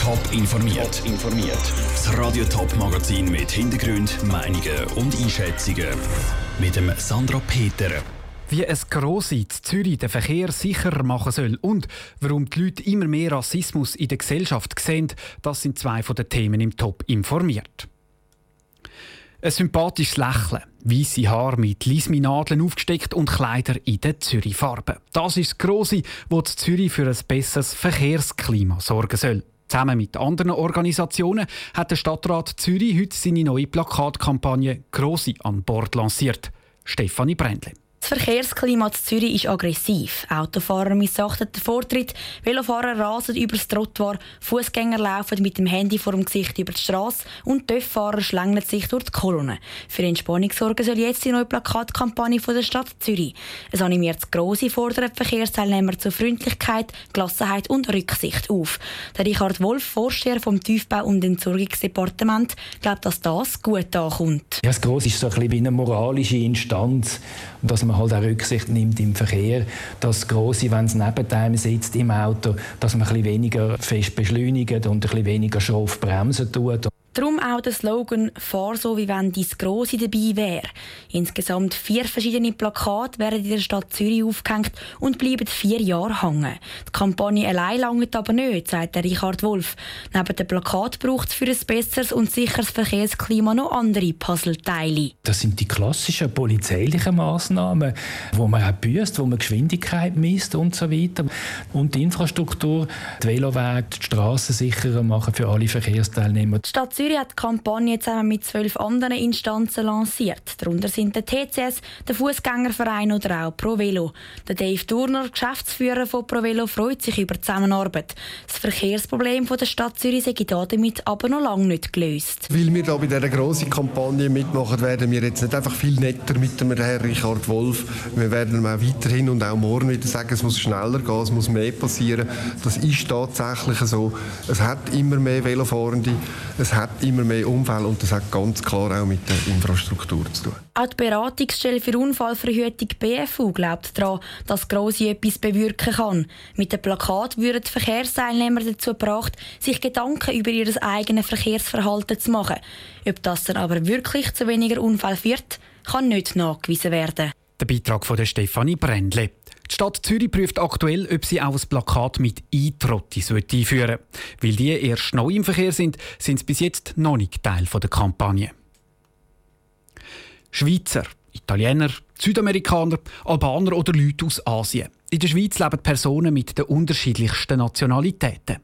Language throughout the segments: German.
Top informiert. informiert. Das Radio Top Magazin mit Hintergrund, Meinungen und Einschätzungen mit dem Sandra Peter. Wie es Grossi in Zürich den Verkehr sicherer machen soll und warum die Leute immer mehr Rassismus in der Gesellschaft sehen, das sind zwei von den Themen im Top informiert. Ein sympathisches Lächeln, weiße Haare mit Lisminadeln aufgesteckt und Kleider in der Zürich-Farbe. Das ist das Grosse, das Zürich für ein besseres Verkehrsklima sorgen soll. Zusammen mit anderen Organisationen hat der Stadtrat Zürich heute seine neue Plakatkampagne «Grosse an Bord» lanciert. Stefanie Brändle. Das Verkehrsklima in Zürich ist aggressiv. Autofahrer missachten den Vortritt, Velofahrer rasen über das Trottoir, Fußgänger laufen mit dem Handy vor dem Gesicht über die Straße und Töfffahrer schlängeln sich durch die Kolonne. Für Entspannung sorgen soll jetzt die neue Plakatkampagne von der Stadt Zürich. Es animiert grosse fordert Verkehrsteilnehmer zur Freundlichkeit, Gelassenheit und Rücksicht auf. Der Richard Wolf, Vorsteher vom Tiefbau- und Entsorgungsdepartement, glaubt, dass das gut ankommt. Ja, das Gross ist so ein bisschen wie eine moralische Instanz, dass man halt auch Rücksicht nimmt im Verkehr. Das Grosse, wenn es neben einem sitzt im Auto, dass man ein bisschen weniger fest beschleunigt und ein bisschen weniger schroff bremsen tut. Darum auch der Slogan «Fahr so, wie wenn dein Grosse dabei wäre». Insgesamt vier verschiedene Plakate werden in der Stadt Zürich aufgehängt und bleiben vier Jahre hängen. Die Kampagne allein langt aber nicht, sagt der Richard Wolf. Neben dem Plakat braucht es für ein besseres und sicheres Verkehrsklima noch andere Puzzleteile. Das sind die klassischen polizeilichen Massnahmen, wo man auch büßt, wo man Geschwindigkeit misst und so weiter. Und die Infrastruktur, die Velowege, die Straßen sicherer machen für alle Verkehrsteilnehmer. Die Stadt Zürich Zürich hat die Kampagne zusammen mit zwölf anderen Instanzen lanciert. Darunter sind der TCS, der Fußgängerverein oder auch ProVelo. Der Dave Turner, Geschäftsführer von ProVelo, freut sich über die Zusammenarbeit. Das Verkehrsproblem der Stadt Zürich sei damit aber noch lange nicht gelöst. Weil wir da bei dieser grossen Kampagne mitmachen, werden wir jetzt nicht einfach viel netter mit dem Herrn Richard Wolf. Wir werden auch weiterhin und auch morgen wieder sagen, es muss schneller gehen, es muss mehr passieren. Das ist tatsächlich so. Es hat immer mehr Velofahrende, es hat immer mehr Unfälle und das hat ganz klar auch mit der Infrastruktur zu tun. Auch die Beratungsstelle für Unfallverhütung BFU glaubt daran, dass Grossi etwas bewirken kann. Mit dem Plakat würden die Verkehrsteilnehmer dazu gebracht, sich Gedanken über ihr eigenes Verkehrsverhalten zu machen. Ob das dann aber wirklich zu weniger Unfällen führt, kann nicht nachgewiesen werden. Der Beitrag von Stefanie Brändle. Die Stadt Zürich prüft aktuell, ob sie auch ein Plakat mit Eintrotti einführen Weil die erst neu im Verkehr sind, sind sie bis jetzt noch nicht Teil der Kampagne. Schweizer, Italiener, Südamerikaner, Albaner oder Leute aus Asien. In der Schweiz leben Personen mit den unterschiedlichsten Nationalitäten.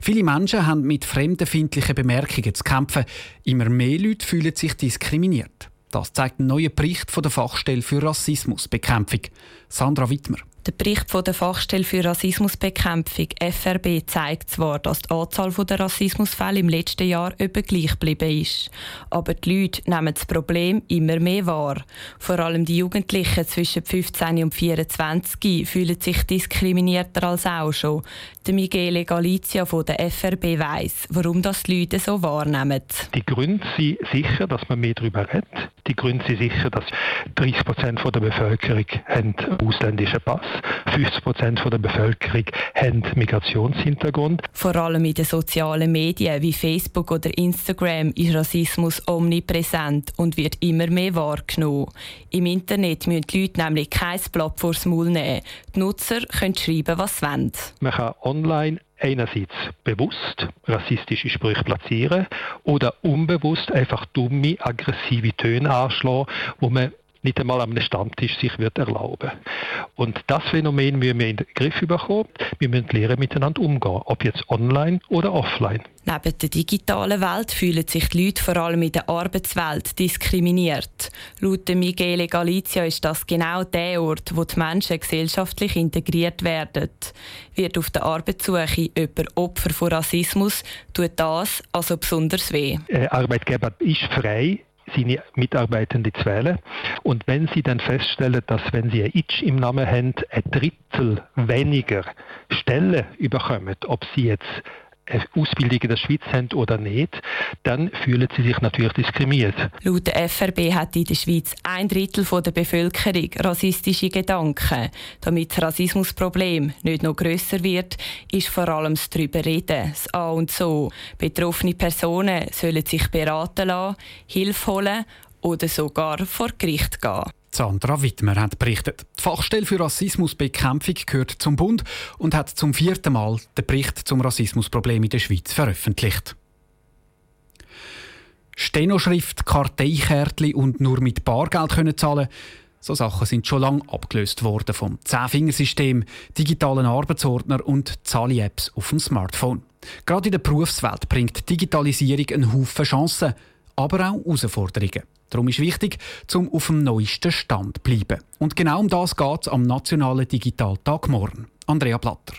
Viele Menschen haben mit fremdenfindlichen Bemerkungen zu kämpfen. Immer mehr Leute fühlen sich diskriminiert. Das zeigt ein neuer Bericht von der Fachstelle für Rassismusbekämpfung. Sandra Wittmer. Der Bericht von der Fachstelle für Rassismusbekämpfung FRB zeigt zwar, dass die Anzahl der Rassismusfälle im letzten Jahr etwa gleich geblieben ist. Aber die Leute nehmen das Problem immer mehr wahr. Vor allem die Jugendlichen zwischen 15 und 24 fühlen sich diskriminierter als auch schon. Der Michele Galizia von der FRB weiss, warum das die Leute so wahrnehmen. Die Gründe sind sicher, dass man mehr darüber redet. Die Gründe sind sicher, dass 30 Prozent der Bevölkerung einen ausländischen Pass 50 Prozent der Bevölkerung haben Migrationshintergrund. Vor allem in den sozialen Medien wie Facebook oder Instagram ist Rassismus omnipräsent und wird immer mehr wahrgenommen. Im Internet müssen die Leute nämlich kein Blatt vors Maul nehmen. Die Nutzer können schreiben, was sie wollen. Man kann online einerseits bewusst rassistische Sprüche platzieren oder unbewusst einfach dumme, aggressive Töne anschlagen, wo man nicht einmal am Stammtisch sich wird erlauben. Und das Phänomen müssen wir in den Griff bekommen. Wir müssen lernen, miteinander umgehen, ob jetzt online oder offline. Neben der digitalen Welt fühlen sich die Leute vor allem in der Arbeitswelt diskriminiert. Laut Michele Galizia ist das genau der Ort, wo die Menschen gesellschaftlich integriert werden. Wird auf der Arbeitssuche jemand Opfer von Rassismus, tut das also besonders weh. Ein Arbeitgeber ist frei, seine Mitarbeitenden wählen. Und wenn Sie dann feststellen, dass wenn Sie ein Itch im Namen haben, ein Drittel weniger Stellen überkommen, ob Sie jetzt Ausbildung in der Schweiz haben oder nicht, dann fühlen sie sich natürlich diskriminiert. Laut der FRB hat in der Schweiz ein Drittel der Bevölkerung rassistische Gedanken. Damit das Rassismusproblem nicht noch grösser wird, ist vor allem das darüber reden, das A und so. Betroffene Personen sollen sich beraten lassen, Hilfe holen oder sogar vor Gericht gehen. Sandra Wittmer hat berichtet. Die Fachstelle für Rassismusbekämpfung gehört zum Bund und hat zum vierten Mal den Bericht zum Rassismusproblem in der Schweiz veröffentlicht. Stenoschrift, Karteikärtchen und nur mit Bargeld können zahlen so Sachen sind schon lange abgelöst worden vom Zehnfingersystem, digitalen Arbeitsordner und Zahli-Apps auf dem Smartphone. Gerade in der Berufswelt bringt Digitalisierung einen Haufen Chancen, aber auch Herausforderungen. Darum ist wichtig, zum auf dem neuesten Stand zu bleiben. Und genau um das geht es am Nationalen Digitaltag morgen. Andrea Platter.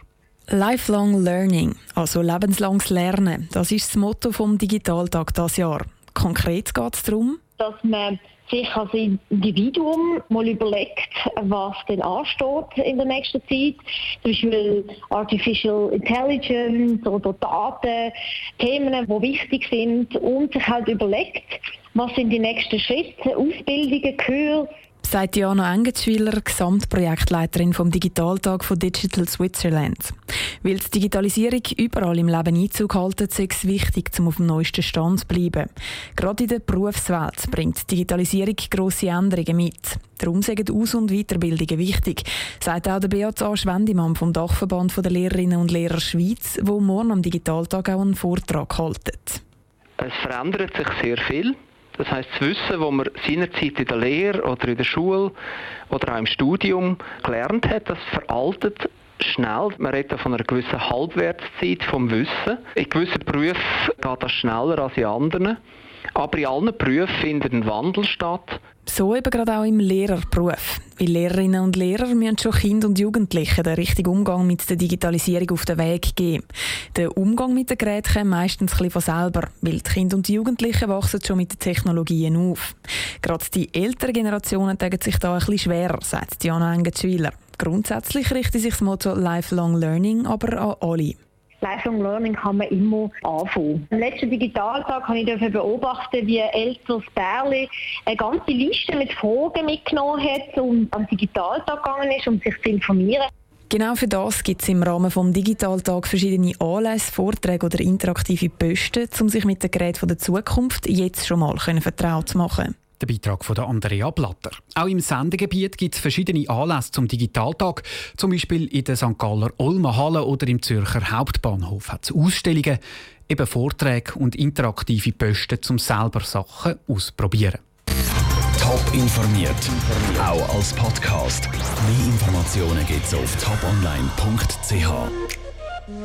Lifelong Learning, also lebenslanges Lernen, das ist das Motto vom Digitaltag dieses Jahr. Konkret geht es darum, dass man sich als Individuum mal überlegt, was denn ansteht in der nächsten Zeit. Zum Beispiel Artificial Intelligence oder Daten, Themen, die wichtig sind und sich halt überlegt, was sind die nächsten Schritte, Ausbildungen, Kür, sagt Diana Engetsschwiler, Gesamtprojektleiterin vom Digitaltag von Digital Switzerland. Weil die Digitalisierung überall im Leben Einzug hält, ist es wichtig, um auf dem neuesten Stand zu bleiben. Gerade in der Berufswelt bringt Digitalisierung grosse Änderungen mit. Darum sind Aus- und Weiterbildungen wichtig, sagt auch der A. Schwendimann vom Dachverband der Lehrerinnen und Lehrer Schweiz, wo morgen am Digitaltag auch einen Vortrag haltet. Es verändert sich sehr viel. Das heißt, das Wissen, das man seinerzeit in der Lehre oder in der Schule oder auch im Studium gelernt hat, das veraltet schnell. Man redet von einer gewissen Halbwertszeit vom Wissen. In gewissen Berufen geht das schneller als in anderen. Aber in allen Berufen findet ein Wandel statt. So eben gerade auch im Lehrerberuf. Weil Lehrerinnen und Lehrer müssen schon Kindern und Jugendlichen den richtigen Umgang mit der Digitalisierung auf den Weg geben. Der Umgang mit den Geräten kommt meistens ein von selber, weil die Kinder und Jugendlichen wachsen schon mit den Technologien auf. Gerade die älteren Generationen tagen sich da ein bisschen schwerer, sagt Diana Engetschwiler. Grundsätzlich richtet sich das Motto Lifelong Learning aber an alle. Lifelong Learning kann man immer anfangen. Am letzten Digitaltag habe ich beobachten, wie ein älteres Bärli eine ganze Liste mit Fragen mitgenommen hat und am Digitaltag gegangen ist, um sich zu informieren. Genau für das gibt es im Rahmen des Digitaltag verschiedene Anlässe, Vorträge oder interaktive Posten, um sich mit den Geräten der Zukunft jetzt schon mal vertraut zu machen. Der Beitrag von Andrea Blatter. Auch im Sendegebiet gibt es verschiedene Anlässe zum Digitaltag. Zum Beispiel in der St. Galler Olma Halle oder im Zürcher Hauptbahnhof hat es Ausstellungen, eben Vorträge und interaktive Posten, um selber Sachen auszuprobieren. Top informiert, auch als Podcast. Mehr Informationen gibt es auf toponline.ch.